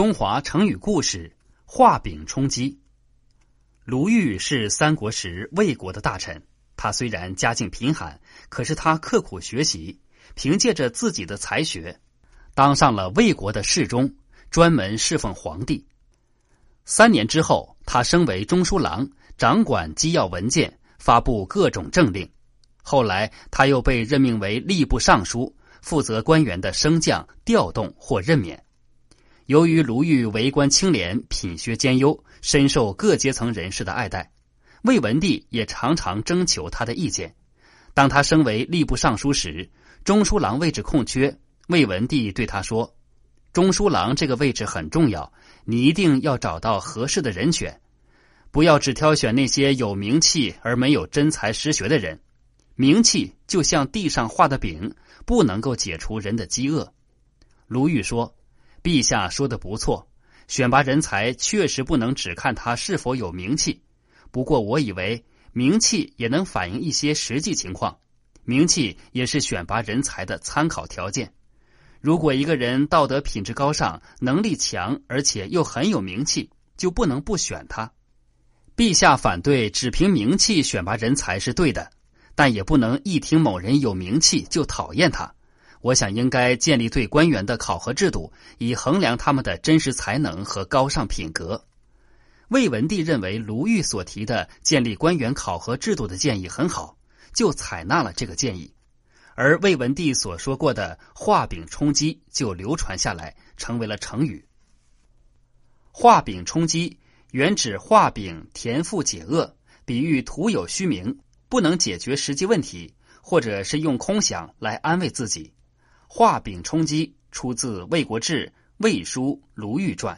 中华成语故事：画饼充饥。卢玉是三国时魏国的大臣，他虽然家境贫寒，可是他刻苦学习，凭借着自己的才学，当上了魏国的侍中，专门侍奉皇帝。三年之后，他升为中书郎，掌管机要文件，发布各种政令。后来，他又被任命为吏部尚书，负责官员的升降、调动或任免。由于卢玉为官清廉、品学兼优，深受各阶层人士的爱戴，魏文帝也常常征求他的意见。当他升为吏部尚书时，中书郎位置空缺，魏文帝对他说：“中书郎这个位置很重要，你一定要找到合适的人选，不要只挑选那些有名气而没有真才实学的人。名气就像地上画的饼，不能够解除人的饥饿。”卢玉说。陛下说的不错，选拔人才确实不能只看他是否有名气。不过，我以为名气也能反映一些实际情况，名气也是选拔人才的参考条件。如果一个人道德品质高尚、能力强，而且又很有名气，就不能不选他。陛下反对只凭名气选拔人才是对的，但也不能一听某人有名气就讨厌他。我想应该建立对官员的考核制度，以衡量他们的真实才能和高尚品格。魏文帝认为卢玉所提的建立官员考核制度的建议很好，就采纳了这个建议。而魏文帝所说过的“画饼充饥”就流传下来，成为了成语。画饼充饥原指画饼填腹解饿，比喻徒有虚名，不能解决实际问题，或者是用空想来安慰自己。画饼充饥出自《魏国志·魏书·卢玉传》。